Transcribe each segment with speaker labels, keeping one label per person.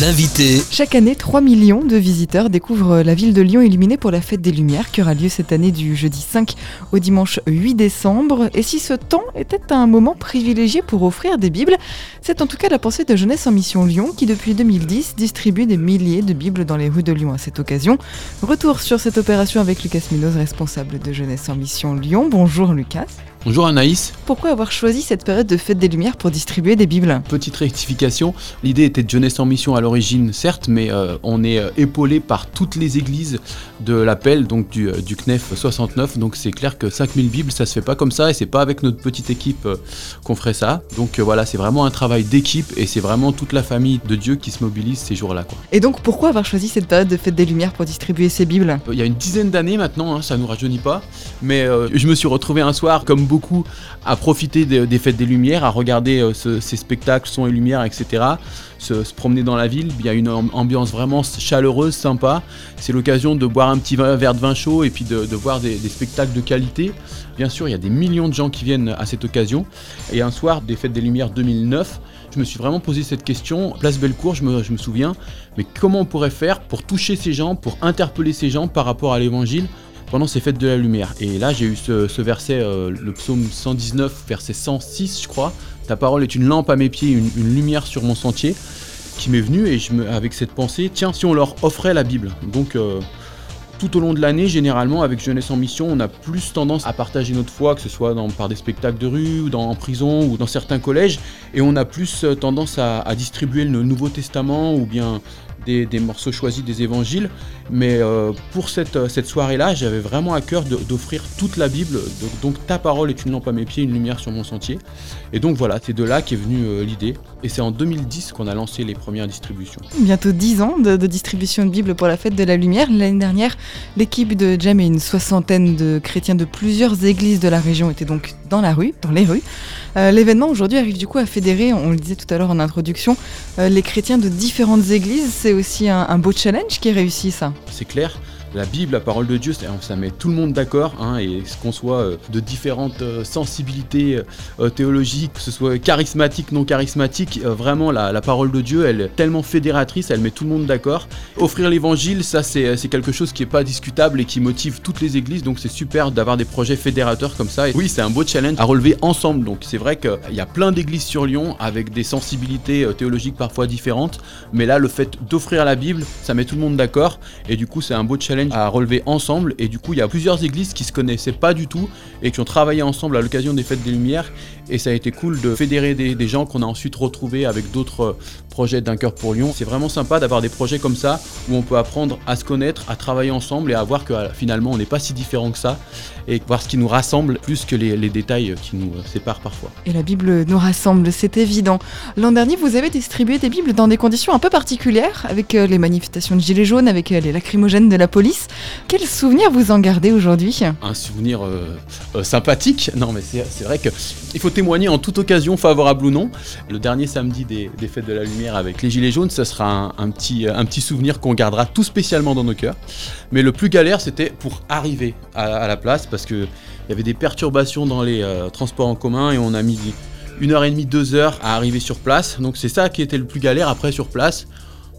Speaker 1: L'invité.
Speaker 2: Chaque année, 3 millions de visiteurs découvrent la ville de Lyon illuminée pour la fête des Lumières qui aura lieu cette année du jeudi 5 au dimanche 8 décembre. Et si ce temps était un moment privilégié pour offrir des Bibles, c'est en tout cas la pensée de Jeunesse en Mission Lyon qui depuis 2010 distribue des milliers de Bibles dans les rues de Lyon à cette occasion. Retour sur cette opération avec Lucas Minos, responsable de Jeunesse en Mission Lyon. Bonjour Lucas.
Speaker 3: Bonjour Anaïs.
Speaker 2: Pourquoi avoir choisi cette période de fête des Lumières pour distribuer des Bibles
Speaker 3: Petite rectification, l'idée était de Jeunesse en Mission à l'origine, certes, mais euh, on est euh, épaulé par toutes les églises de l'appel, donc du, euh, du, CNEF 69, donc c'est clair que 5000 Bibles, ça se fait pas comme ça, et c'est pas avec notre petite équipe qu'on ferait ça. Donc voilà, c'est vraiment un travail d'équipe, et c'est vraiment toute la famille de Dieu qui se mobilise ces jours-là.
Speaker 2: Et donc pourquoi avoir choisi cette période de fête des Lumières pour distribuer ces Bibles?
Speaker 3: Il y a une dizaine d'années maintenant, hein, ça nous rajeunit pas, mais je me suis retrouvé un soir, comme beaucoup à profiter des, fêtes des Lumières, à regarder euh, ces spectacles, sons et lumières, etc. Se, promener dans la ville. Il y a une ambiance vraiment chaleureuse, sympa. C'est l'occasion de boire un petit verre de vin chaud et puis de, voir des, spectacles de qualité. Bien sûr, il y a des millions de gens qui viennent à cette occasion. Et un soir des fêtes des Lumières 2009, je me suis vraiment posé cette question. Place Bellecour, je je me souviens, mais comment on pourrait faire pour toucher ces gens, pour interpeller ces gens par rapport à l'évangile pendant ces fêtes de la lumière. Et là, j'ai eu ce, verset, euh, le psaume 119, verset 106, je crois. Ta parole est une lampe à mes pieds, une, lumière sur mon sentier, qui m'est venu et je me, avec cette pensée, tiens, si on leur offrait la Bible. Donc, euh, tout au long de l'année, généralement, avec Jeunesse en Mission, on a plus tendance à partager notre foi, que ce soit dans, par des spectacles de rue, ou dans, en prison, ou dans certains collèges, et on a plus euh, tendance à distribuer le Nouveau Testament, ou bien des, morceaux choisis des évangiles. Mais euh, pour cette, euh, cette soirée-là, j'avais vraiment à cœur d'offrir toute la Bible. Donc, ta parole est une lampe à mes pieds, une lumière sur mon sentier. Et donc voilà, c'est de là qu'est venue euh, l'idée. Et c'est en 2010 qu'on a lancé les premières distributions.
Speaker 2: Bientôt 10 ans de, distribution de Bible pour la fête de la lumière. L'année dernière, l'équipe de Jam et une soixantaine de chrétiens de plusieurs églises de la région étaient donc dans la rue, dans les rues. L'événement aujourd'hui arrive du coup à fédérer, on le disait tout à l'heure en introduction, les chrétiens de différentes églises. C'est aussi un, beau challenge qui réussit ça.
Speaker 3: C'est clair la Bible, la parole de Dieu, ça met tout le monde d'accord, hein, et qu'on soit euh, de différentes euh, sensibilités euh, théologiques, que ce soit charismatique, non charismatique, vraiment la, parole de Dieu, elle est tellement fédératrice, elle met tout le monde d'accord. Offrir l'évangile, ça c'est quelque chose qui n'est pas discutable et qui motive toutes les églises, donc c'est super d'avoir des projets fédérateurs comme ça. Et oui, c'est un beau challenge à relever ensemble, donc c'est vrai qu'il y a plein d'églises sur Lyon avec des sensibilités théologiques parfois différentes, mais là le fait d'offrir la Bible, ça met tout le monde d'accord, et du coup c'est un beau challenge à relever ensemble. Et du coup, il y a plusieurs églises qui se connaissaient pas du tout et qui ont travaillé ensemble à l'occasion des Fêtes des Lumières. Et ça a été cool de fédérer des, gens qu'on a ensuite retrouvés avec d'autres euh, projets d'un cœur pour Lyon. C'est vraiment sympa d'avoir des projets comme ça où on peut apprendre à se connaître, à travailler ensemble et à voir que euh, finalement on n'est pas si différent que ça et voir ce qui nous rassemble plus que les, détails qui nous euh, séparent parfois.
Speaker 2: Et la Bible nous rassemble, c'est évident. L'an dernier, vous avez distribué des Bibles dans des conditions un peu particulières avec les manifestations de Gilets jaunes, avec les lacrymogènes de la police. Quel souvenir vous en gardez aujourd'hui?
Speaker 3: Un souvenir sympathique. Non, mais c'est vrai qu'il faut témoigner en toute occasion, favorable ou non. Le dernier samedi des, Fêtes de la Lumière avec les Gilets jaunes, ce sera un, petit, un petit souvenir qu'on gardera tout spécialement dans nos cœurs. Mais le plus galère, c'était pour arriver à, la place parce qu'il y avait des perturbations dans les euh, transports en commun et on a mis une heure et demie, deux heures à arriver sur place. Donc c'est ça qui était le plus galère après sur place.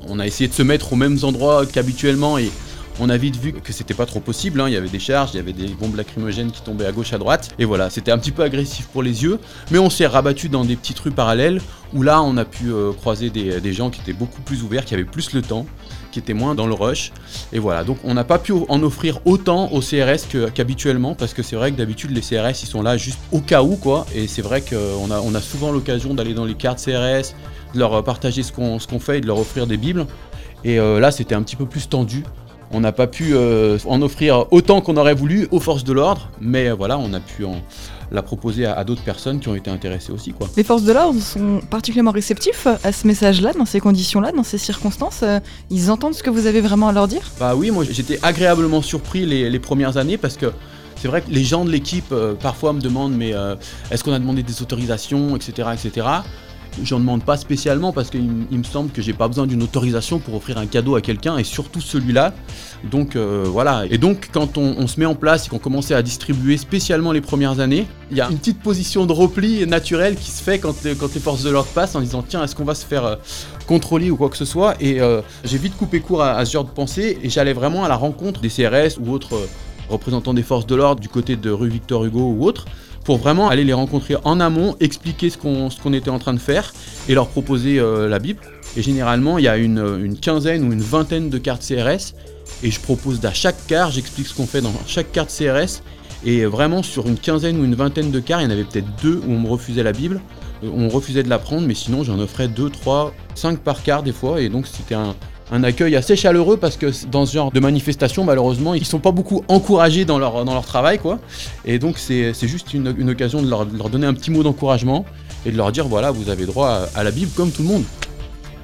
Speaker 3: On a essayé de se mettre aux mêmes endroits qu'habituellement et on a vite vu que c'était pas trop possible, hein. il y avait des charges, il y avait des bombes lacrymogènes qui tombaient à gauche, à droite, et voilà, c'était un petit peu agressif pour les yeux, mais on s'est rabattu dans des petites rues parallèles où là on a pu euh, croiser des, gens qui étaient beaucoup plus ouverts, qui avaient plus le temps, qui étaient moins dans le rush, et voilà, donc on n'a pas pu en offrir autant aux CRS qu'habituellement, parce que c'est vrai que d'habitude les CRS ils sont là juste au cas où, et c'est vrai qu'on a, on a souvent l'occasion d'aller dans les cartes CRS, de leur partager ce qu'on fait et de leur offrir des bibles, et euh, là c'était un petit peu plus tendu. On n'a pas pu euh, en offrir autant qu'on aurait voulu aux forces de l'ordre, mais euh, voilà, on a pu la proposer à, d'autres personnes qui ont été intéressées aussi. Quoi.
Speaker 2: Les forces de l'ordre sont particulièrement réceptifs à ce message-là, dans ces conditions-là, dans ces circonstances. Euh, ils entendent ce que vous avez vraiment à leur dire?
Speaker 3: Bah oui, moi j'étais agréablement surpris les, premières années parce que c'est vrai que les gens de l'équipe parfois me demandent mais est-ce qu'on a demandé des autorisations, etc. etc. j'en demande pas spécialement parce qu'il me semble que j'ai pas besoin d'une autorisation pour offrir un cadeau à quelqu'un et surtout celui-là. Donc euh, voilà. Et donc quand on, se met en place et qu'on commençait à distribuer spécialement les premières années, il y a une petite position de repli naturelle qui se fait quand, quand les forces de l'ordre passent en disant tiens est-ce qu'on va se faire euh, contrôler ou quoi que ce soit? Et euh, j'ai vite coupé court à, ce genre de pensée et j'allais vraiment à la rencontre des CRS ou autres représentants des forces de l'ordre du côté de rue Victor Hugo ou autres pour vraiment aller les rencontrer en amont, expliquer ce qu'on était en train de faire et leur proposer euh, la Bible. Et généralement, il y a une, quinzaine ou une vingtaine de cartes CRS et je propose à chaque carte, j'explique ce qu'on fait dans chaque carte CRS. Et vraiment, sur une quinzaine ou une vingtaine de cartes, il y en avait peut-être deux où on me refusait la Bible. Euh, on refusait de la prendre, mais sinon j'en offrais deux, trois, cinq par carte des fois. Et donc c'était un, un accueil assez chaleureux parce que dans ce genre de manifestation, malheureusement, ils sont pas beaucoup encouragés dans leur, dans leur travail, quoi. Et donc, c'est juste une, une, occasion de leur, donner un petit mot d'encouragement et de leur dire voilà, vous avez droit à, la Bible comme tout le monde.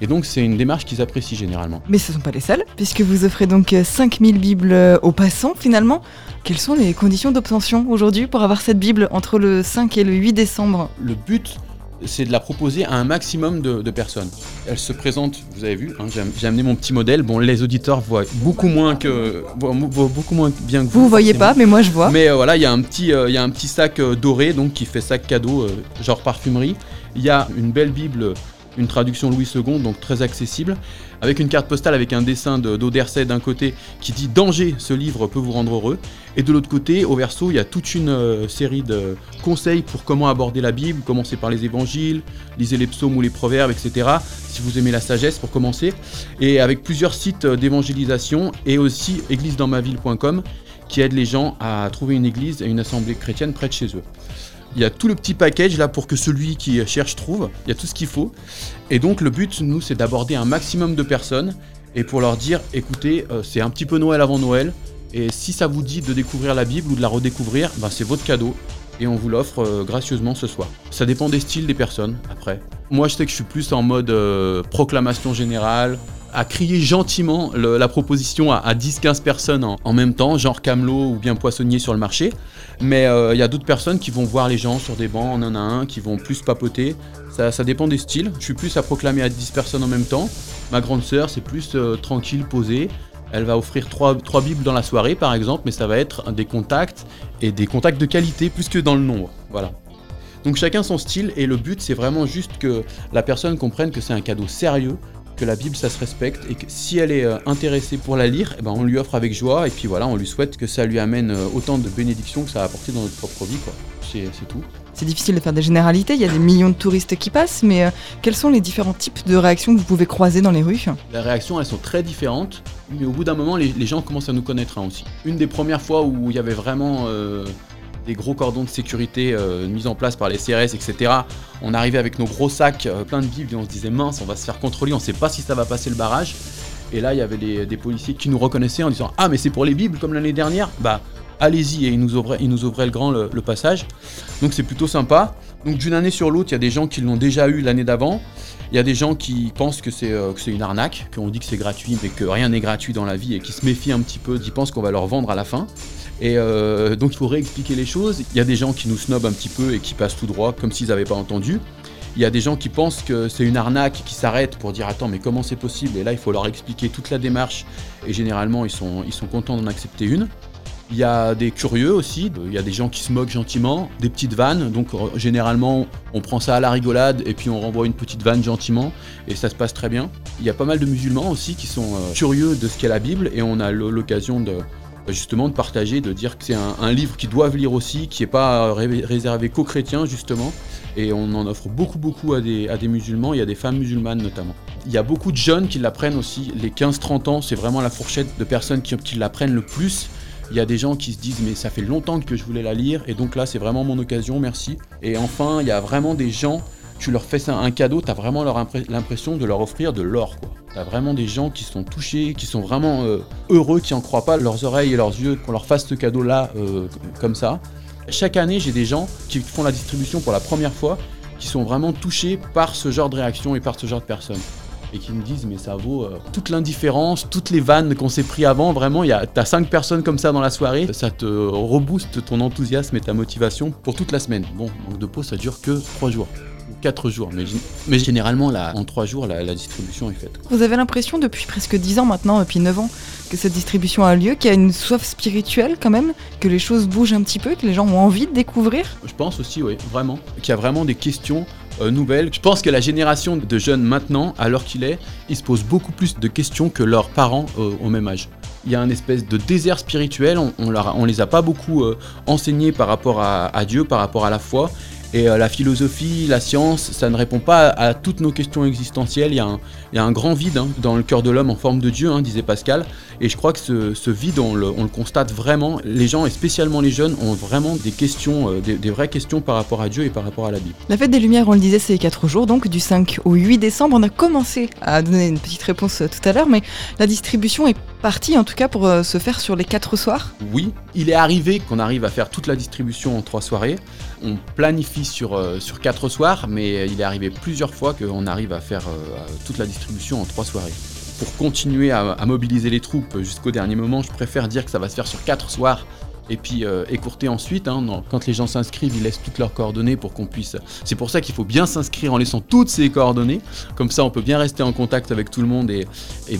Speaker 3: Et donc, c'est une démarche qu'ils apprécient généralement.
Speaker 2: Mais ce ne sont pas les seuls, puisque vous offrez donc 5000 Bibles aux passants finalement. Quelles sont les conditions d'obtention aujourd'hui pour avoir cette Bible entre le 5 et le 8 décembre?
Speaker 3: Le but, c'est de la proposer à un maximum de, personnes. Elle se présente, vous avez vu, hein, j'ai amené mon petit modèle. Bon, les auditeurs voient beaucoup moins que beaucoup moins bien que
Speaker 2: vous. Vous voyez pas, mais moi je vois.
Speaker 3: Mais euh, voilà, il y a un petit, euh, y a un petit sac euh, doré, donc qui fait sac cadeau, genre parfumerie. Il y a une belle Bible une traduction Louis II, donc très accessible, avec une carte postale avec un dessin d'Auderset d'un côté qui dit Danger, ce livre peut vous rendre heureux, et de l'autre côté, au verso, il y a toute une euh, série de conseils pour comment aborder la Bible, commencer par les évangiles, lisez les psaumes ou les proverbes, etc. Si vous aimez la sagesse, pour commencer, et avec plusieurs sites euh, d'évangélisation et aussi églisedansmaville.com qui aide les gens à trouver une église et une assemblée chrétienne près de chez eux. Il y a tout le petit package là pour que celui qui cherche trouve. Il y a tout ce qu'il faut. Et donc le but, nous, c'est d'aborder un maximum de personnes et pour leur dire, écoutez, euh, c'est un petit peu Noël avant Noël. Et si ça vous dit de découvrir la Bible ou de la redécouvrir, ben, c'est votre cadeau. Et on vous l'offre euh, gracieusement ce soir. Ça dépend des styles des personnes après. Moi je sais que je suis plus en mode euh, proclamation générale, à crier gentiment la proposition à, 10-15 personnes en, même temps, genre camelot ou bien poissonnier sur le marché. Mais euh, il y a d'autres personnes qui vont voir les gens sur des bancs en un à un, qui vont plus papoter. Ça, dépend des styles. Je suis plus à proclamer à 10 personnes en même temps. Ma grande sœur, c'est plus euh, tranquille, posée. Elle va offrir trois, trois bibles dans la soirée, par exemple, mais ça va être des contacts et des contacts de qualité plus que dans le nombre. Voilà. Donc chacun son style et le but c'est vraiment juste que la personne comprenne que c'est un cadeau sérieux, que la Bible ça se respecte et que si elle est euh, intéressée pour la lire, eh ben, on lui offre avec joie et puis voilà, on lui souhaite que ça lui amène euh, autant de bénédictions que ça a apporté dans notre propre vie. Quoi. C'est, tout.
Speaker 2: C'est difficile de faire des généralités, il y a des millions de touristes qui passent, mais euh, quels sont les différents types de réactions que vous pouvez croiser dans les rues?
Speaker 3: Les réactions, elles sont très différentes, mais au bout d'un moment, les, gens commencent à nous connaître hein, aussi. Une des premières fois où il y avait vraiment des gros cordons de sécurité euh, mis en place par les CRS, etc. On arrivait avec nos gros sacs euh, pleins de bibles et on se disait mince, on va se faire contrôler, on ne sait pas si ça va passer le barrage. Et là, il y avait des policiers qui nous reconnaissaient en disant Ah, mais c'est pour les bibles comme l'année dernière Bah, allez-y. Et ils nous ouvraient, ils nous ouvraient le grand le, passage. Donc, c'est plutôt sympa. Donc, d'une année sur l'autre, il y a des gens qui l'ont déjà eu l'année d'avant. Il y a des gens qui pensent que c'est euh, une arnaque, qu'on dit que c'est gratuit, mais que rien n'est gratuit dans la vie et qui se méfient un petit peu, qui pensent qu'on va leur vendre à la fin. Et euh, donc il faut réexpliquer les choses. Il y a des gens qui nous snobent un petit peu et qui passent tout droit comme s'ils n'avaient pas entendu. Il y a des gens qui pensent que c'est une arnaque qui s'arrête pour dire attends mais comment c'est possible? Et là il faut leur expliquer toute la démarche et généralement ils sont contents d'en accepter une. Il y a des curieux aussi, il y a des gens qui se moquent gentiment, des petites vannes, donc euh, généralement on prend ça à la rigolade et puis on renvoie une petite vanne gentiment et ça se passe très bien. Il y a pas mal de musulmans aussi qui sont euh, curieux de ce qu'est la Bible et on a l'occasion de, justement de partager, de dire que c'est un, livre qu'ils doivent lire aussi, qui n'est pas réservé qu'aux chrétiens justement, et on en offre beaucoup beaucoup à des, à des musulmans et à des femmes musulmanes notamment. Il y a beaucoup de jeunes qui l'apprennent aussi, les 15-30 ans, c'est vraiment la fourchette de personnes qui, qui l'apprennent le plus. Il y a des gens qui se disent mais ça fait longtemps que je voulais la lire et donc là c'est vraiment mon occasion, merci. Et enfin il y a vraiment des gens, tu leur fais un cadeau, tu as vraiment l'impression de leur offrir de l'or quoi. T'as vraiment des gens qui sont touchés, qui sont vraiment euh, heureux, qui en croient pas leurs oreilles et leurs yeux qu'on leur fasse ce cadeau-là euh, comme ça. Chaque année, j'ai des gens qui font la distribution pour la première fois, qui sont vraiment touchés par ce genre de réaction et par ce genre de personnes. Et qui me disent, mais ça vaut euh, toute l'indifférence, toutes les vannes qu'on s'est pris avant. Vraiment, t'as cinq personnes comme ça dans la soirée, ça te rebooste ton enthousiasme et ta motivation pour toute la semaine. Bon, manque de peau, ça dure que trois jours. 4 jours. Mais, mais généralement, là, en 3 jours, la, distribution est faite.
Speaker 2: Vous avez l'impression depuis presque 10 ans maintenant, depuis 9 ans, que cette distribution a lieu, qu'il y a une soif spirituelle quand même, que les choses bougent un petit peu, que les gens ont envie de découvrir?
Speaker 3: Je pense aussi, oui, vraiment. Qu'il y a vraiment des questions euh, nouvelles. Je pense que la génération de jeunes maintenant, à l'heure qu'il est, ils se posent beaucoup plus de questions que leurs parents euh, au même âge. Il y a un espèce de désert spirituel, on, on, les a pas beaucoup euh, enseignés par rapport à Dieu, par rapport à la foi. Et euh, la philosophie, la science, ça ne répond pas à, toutes nos questions existentielles. Il y a un, grand vide hein, dans le cœur de l'homme en forme de Dieu, hein, disait Pascal. Et je crois que ce, vide, on le, constate vraiment. Les gens, et spécialement les jeunes, ont vraiment des questions, euh, des, vraies questions par rapport à Dieu et par rapport à la Bible.
Speaker 2: La fête des Lumières, on le disait, c'est 4 jours, donc du 5 au 8 décembre. On a commencé à donner une petite réponse euh, tout à l'heure, mais la distribution est partie, en tout cas, pour se faire sur les 4 soirs
Speaker 3: Oui, il est arrivé qu'on arrive à faire toute la distribution en 3 soirées. On planifie sur, euh, sur 4 soirs, mais il est arrivé plusieurs fois qu'on arrive à faire euh, toute la distribution en 3 soirées. Pour continuer à, à mobiliser les troupes jusqu'au dernier moment, je préfère dire que ça va se faire sur 4 soirs et puis euh, écourter ensuite. Hein, quand les gens s'inscrivent, ils laissent toutes leurs coordonnées pour qu'on puisse. C'est pour ça qu'il faut bien s'inscrire en laissant toutes ces coordonnées. Comme ça, on peut bien rester en contact avec tout le monde et,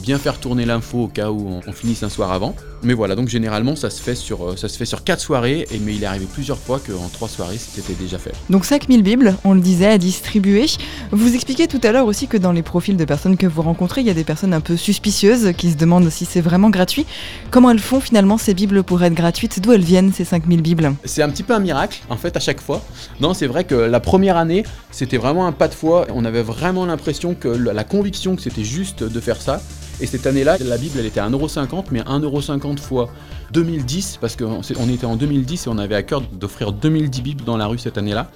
Speaker 3: bien faire tourner l'info au cas où on, finisse un soir avant. Mais voilà, donc généralement, ça se fait sur, euh, ça se fait sur 4 soirées, et, mais il est arrivé plusieurs fois qu'en 3 soirées, c'était déjà fait.
Speaker 2: Donc 5000 Bibles, on le disait, à distribuer. Vous expliquez tout à l'heure aussi que dans les profils de personnes que vous rencontrez, il y a des personnes un peu suspicieuses qui se demandent si c'est vraiment gratuit. Comment elles font finalement ces Bibles pour être gratuites? Viennent ces 5000 Bibles
Speaker 3: C'est un petit peu un miracle, en fait, à chaque fois. Non, c'est vrai que la première année, c'était vraiment un pas de foi. On avait vraiment l'impression que la conviction que c'était juste de faire ça. Et cette année-là, la Bible, elle était à 1,50€, mais 1,50€ fois 2010, parce qu'on était en 2010 et on avait à cœur d'offrir 2010 Bibles dans la rue cette année-là.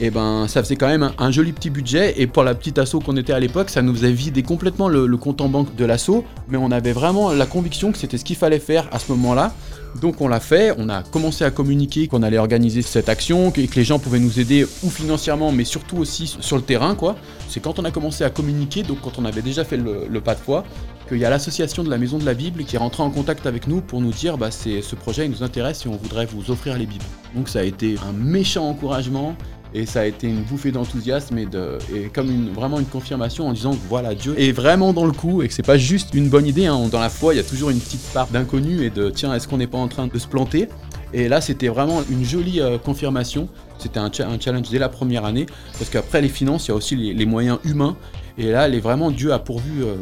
Speaker 3: Et ben, ça faisait quand même un, joli petit budget. Et pour la petite asso qu'on était à l'époque, ça nous faisait vider complètement le, compte en banque de l'asso. Mais on avait vraiment la conviction que c'était ce qu'il fallait faire à ce moment-là. Donc on l'a fait, on a commencé à communiquer qu'on allait organiser cette action, que, les gens pouvaient nous aider ou financièrement, mais surtout aussi sur le terrain, quoi. C'est quand on a commencé à communiquer, donc quand on avait déjà fait le, pas de foi, qu'il y a l'association de la Maison de la Bible qui est rentrée en contact avec nous pour nous dire bah ce projet nous intéresse et on voudrait vous offrir les Bibles. Donc ça a été un méchant encouragement et ça a été une bouffée d'enthousiasme et, comme vraiment une confirmation en disant que voilà, Dieu est vraiment dans le coup et que c'est pas juste une bonne idée. Hein. Dans la foi, il y a toujours une petite part d'inconnu et de tiens, est-ce qu'on n'est pas en train de se planter? Et là, c'était vraiment une jolie euh, confirmation. C'était un, challenge dès la première année parce qu'après les finances, il y a aussi les, moyens humains. Et là, vraiment Dieu a pourvu euh,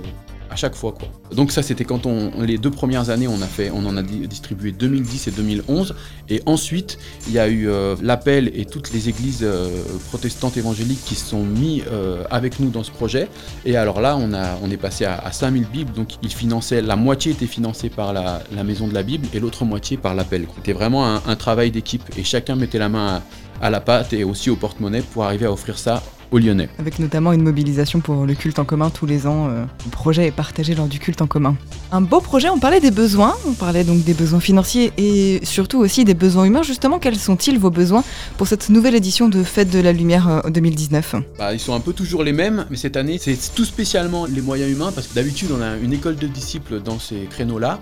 Speaker 3: à chaque fois quoi. Donc ça c'était quand on les deux premières années on a fait on en a distribué 2010 et 2011 et ensuite il y a eu euh, l'appel et toutes les églises euh, protestantes évangéliques qui se sont mis euh, avec nous dans ce projet et alors là on a on est passé à, 5000 bibles donc ils finançaient la moitié était financée par la, maison de la Bible et l'autre moitié par l'appel. C'était vraiment un, travail d'équipe et chacun mettait la main à, à la pâte et aussi au porte-monnaie pour arriver à offrir ça Lyonnais.
Speaker 2: Avec notamment une mobilisation pour le culte en commun tous les ans. Euh, le projet est partagé lors du culte en commun. Un beau projet, on parlait des besoins, on parlait donc des besoins financiers et surtout aussi des besoins humains. Justement, quels sont-ils vos besoins pour cette nouvelle édition de Fête de la Lumière 2019 euh,
Speaker 3: bah, Ils sont un peu toujours les mêmes, mais cette année, c'est tout spécialement les moyens humains parce que d'habitude, on a une école de disciples dans ces créneaux-là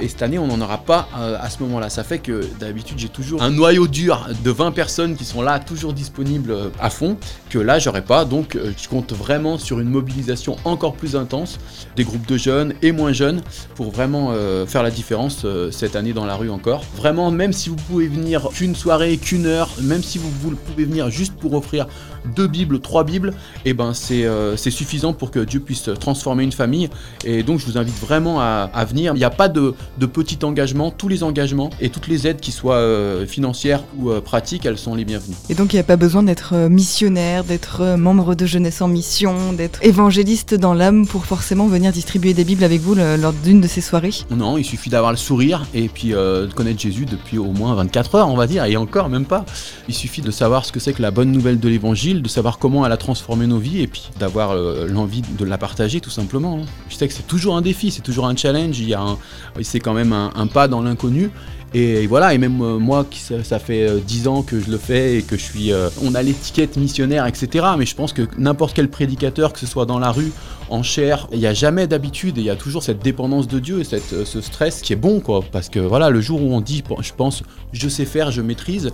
Speaker 3: et cette année, on n'en aura pas euh, à ce moment-là. Ça fait que d'habitude, j'ai toujours un noyau dur de 20 personnes qui sont là, toujours disponibles euh, à fond, que là, j'aurais pas. Donc, euh, je compte vraiment sur une mobilisation encore plus intense des groupes de jeunes et moins jeunes pour vraiment faire la différence cette année dans la rue encore. Vraiment, même si vous pouvez venir qu'une soirée, qu'une heure, même si vous, pouvez venir juste pour offrir deux Bibles, trois Bibles, et eh ben c'est suffisant pour que Dieu puisse transformer une famille. Et donc, je vous invite vraiment à, à venir. Il n'y a pas de de petits engagements, tous les engagements et toutes les aides qui soient euh, financières ou euh, pratiques, elles sont les bienvenues.
Speaker 2: Et donc il n'y a pas besoin d'être euh, missionnaire, d'être membre de Jeunesse en Mission, d'être évangéliste dans l'âme pour forcément venir distribuer des Bibles avec vous lors d'une de ces soirées?
Speaker 3: Non, il suffit d'avoir le sourire et puis de connaître Jésus depuis au moins 24 heures, on va dire, et encore même pas. Il suffit de savoir ce que c'est que la bonne nouvelle de l'évangile, de savoir comment elle a transformé nos vies et puis d'avoir l'envie de la partager tout simplement. Hein. Je sais que c'est toujours un défi, c'est toujours un challenge, il y a un, c'est quand même un, pas dans l'inconnu. Et voilà, et même euh, moi, ça, fait euh, 10 ans que je le fais et que je suis. euh, on a l'étiquette missionnaire, etc. Mais je pense que n'importe quel prédicateur, que ce soit dans la rue, en chair, il n'y a jamais d'habitude et il y a toujours cette dépendance de Dieu et cette, euh, ce stress qui est bon, quoi. Parce que voilà, le jour où on dit, je pense, je sais faire, je maîtrise,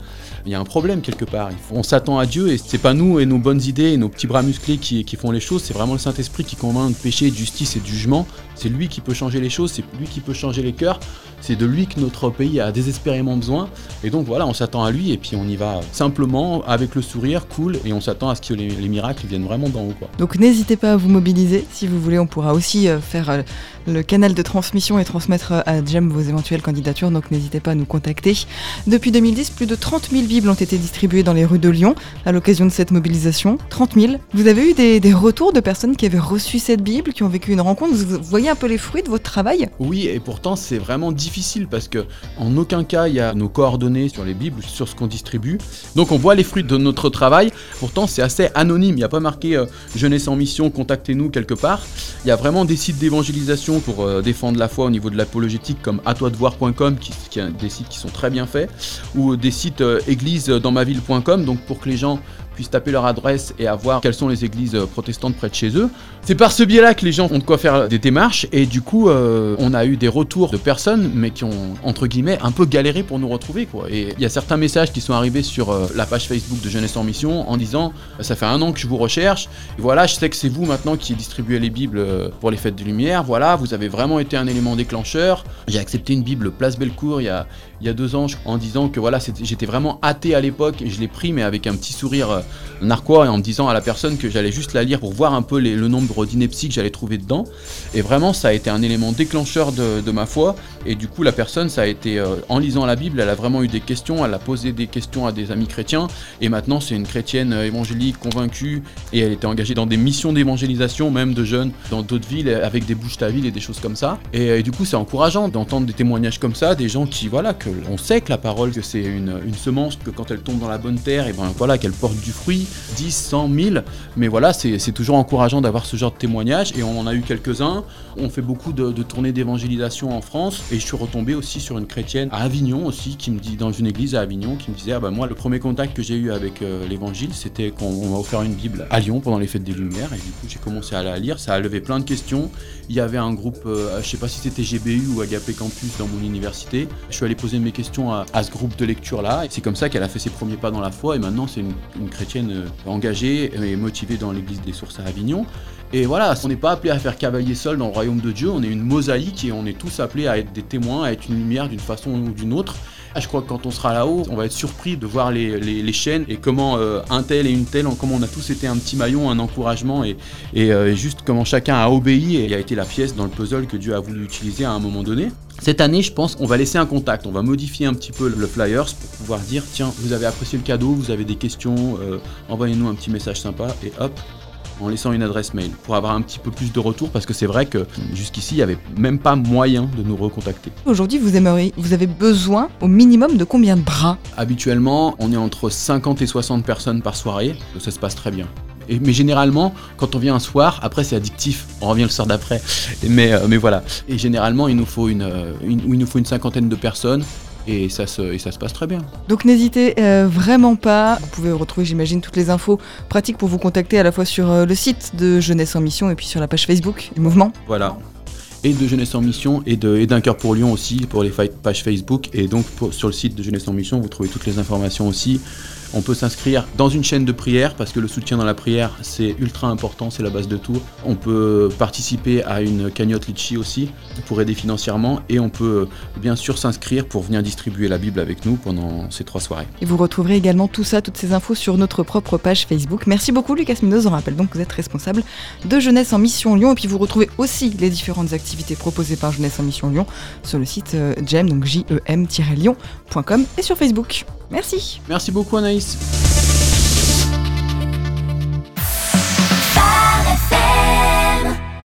Speaker 3: il y a un problème quelque part. On s'attend à Dieu et c'est pas nous et nos bonnes idées et nos petits bras musclés qui, qui font les choses, c'est vraiment le Saint-Esprit qui convainc de péché, de justice et de jugement. C'est lui qui peut changer les choses, c'est lui qui peut changer les cœurs. C'est de lui que notre pays a désespérément besoin. Et donc voilà, on s'attend à lui et puis on y va simplement avec le sourire, cool, et on s'attend à ce que les, les miracles viennent vraiment d'en haut. Quoi.
Speaker 2: Donc n'hésitez pas à vous mobiliser. Si vous voulez, on pourra aussi euh, faire euh, le canal de transmission et transmettre à Jem vos éventuelles candidatures. Donc n'hésitez pas à nous contacter. Depuis 2010, plus de 30 000 Bibles ont été distribuées dans les rues de Lyon à l'occasion de cette mobilisation. 30 000. Vous avez eu des, des retours de personnes qui avaient reçu cette Bible, qui ont vécu une rencontre? Vous voyez un peu les fruits de votre travail?
Speaker 3: Oui, et pourtant c'est vraiment difficile parce que en aucun cas il y a nos coordonnées sur les Bibles, sur ce qu'on distribue. Donc on voit les fruits de notre travail. Pourtant c'est assez anonyme. Il n'y a pas marqué euh, Jeunesse en mission, contactez-nous quelque part. Il y a vraiment des sites d'évangélisation pour euh, défendre la foi au niveau de l'apologétique comme atoidevoir.com qui, qui un- des sites qui sont très bien faits ou des sites euh, église dans ma ville.com donc pour que les gens puissent taper leur adresse et avoir quelles sont les églises euh, protestantes près de chez eux. C'est par ce biais-là que les gens ont de quoi faire des démarches et du coup euh, on a eu des retours de personnes mais qui ont entre guillemets un peu galéré pour nous retrouver quoi. Et il y a certains messages qui sont arrivés sur euh, la page Facebook de Jeunesse en Mission en disant ça fait un an que je vous recherche et voilà je sais que c'est vous maintenant qui distribuez les bibles pour les fêtes de lumière voilà vous avez vraiment été un élément déclencheur j'ai accepté une bible Place Bellecour il y a il y a deux ans en disant que voilà j'étais vraiment athée à l'époque et je l'ai pris mais avec un petit sourire narquois et en me disant à la personne que j'allais juste la lire pour voir un peu le nombre d'inepties que j'allais trouver dedans. Et vraiment ça a été un élément déclencheur de, ma foi. Et du coup la personne ça a été euh, en lisant la Bible elle a vraiment eu des questions elle a posé des questions à des amis chrétiens. Et maintenant c'est une chrétienne euh, évangélique convaincue. Et elle était engagée dans des missions d'évangélisation même de jeunes dans d'autres villes avec des bouches à ville et des choses comme ça. Et, et du coup c'est encourageant d'entendre des témoignages comme ça des gens qui voilà que on sait que la parole que c'est une, une semence que quand elle tombe dans la bonne terre et ben voilà qu'elle porte du fruit 10 100 1000 mais voilà c'est toujours encourageant d'avoir ce genre de témoignages. Et on en a eu quelques-uns. On fait beaucoup de, tournées d'évangélisation en France. Et je suis retombé aussi sur une chrétienne à Avignon aussi qui me dit dans une église à Avignon qui me disait ah bah moi le premier contact que j'ai eu avec euh, l'évangile c'était quand on m'a offert une bible à Lyon pendant les fêtes des lumières. Et du coup j'ai commencé à la lire. Ça a levé plein de questions. Il y avait un groupe euh, je sais pas si c'était GBU ou Agapé Campus dans mon université. Je suis allé poser mes questions à, ce groupe de lecture là c'est comme ça qu'elle a fait ses premiers pas dans la foi. Et maintenant c'est une, une chrétienne euh, engagée et motivée dans l'église des sources à Avignon et voilà, on n'est pas appelé à faire cavalier seul dans le royaume de Dieu, on est une mosaïque et on est tous appelés à être des témoins, à être une lumière d'une façon ou d'une autre. Ah, Je crois que quand on sera là-haut, on va être surpris de voir les, chaînes et comment euh, un tel et une telle, comment on a tous été un petit maillon, un encouragement et, et, euh, juste comment chacun a obéi et a été la pièce dans le puzzle que Dieu a voulu utiliser à un moment donné. Cette année, je pense qu'on va laisser un contact, on va modifier un petit peu le flyers pour pouvoir dire tiens, vous avez apprécié le cadeau, vous avez des questions, euh, envoyez-nous un petit message sympa et hop, en laissant une adresse mail pour avoir un petit peu plus de retour parce que c'est vrai que jusqu'ici il n'y avait même pas moyen de nous recontacter.
Speaker 2: Aujourd'hui, vous, aimeriez, vous avez besoin au minimum de combien de bras?
Speaker 3: Habituellement, on est entre 50 et 60 personnes par soirée, ça se passe très bien. Mais généralement, quand on vient un soir, après c'est addictif, on revient le soir d'après. Mais, euh, mais voilà. Et généralement, il nous faut une, euh, une- il nous faut une cinquantaine de personnes et ça se, et ça se passe très bien.
Speaker 2: Donc n'hésitez euh, vraiment pas. Vous pouvez retrouver, j'imagine, toutes les infos pratiques pour vous contacter à la fois sur euh, le site de Jeunesse en Mission et puis sur la page Facebook du mouvement.
Speaker 3: Voilà. Et de Jeunesse en Mission et d'un cœur pour Lyon aussi pour les pages Facebook. Et donc pour- sur le site de Jeunesse en Mission, vous trouvez toutes les informations aussi. On peut s'inscrire dans une chaîne de prière parce que le soutien dans la prière c'est ultra important, c'est la base de tout. On peut participer à une cagnotte Litchi aussi pour aider financièrement et on peut bien sûr s'inscrire pour venir distribuer la Bible avec nous pendant ces trois soirées.
Speaker 2: Et vous retrouverez également tout ça, toutes ces infos sur notre propre page Facebook. Merci beaucoup Lucas Minos, on rappelle donc que vous êtes responsable de Jeunesse en Mission Lyon et puis vous retrouvez aussi les différentes activités proposées par Jeunesse en Mission Lyon sur le site euh, GEM, donc jem-lyon.com et sur Facebook. Merci
Speaker 3: Merci beaucoup Anaïs.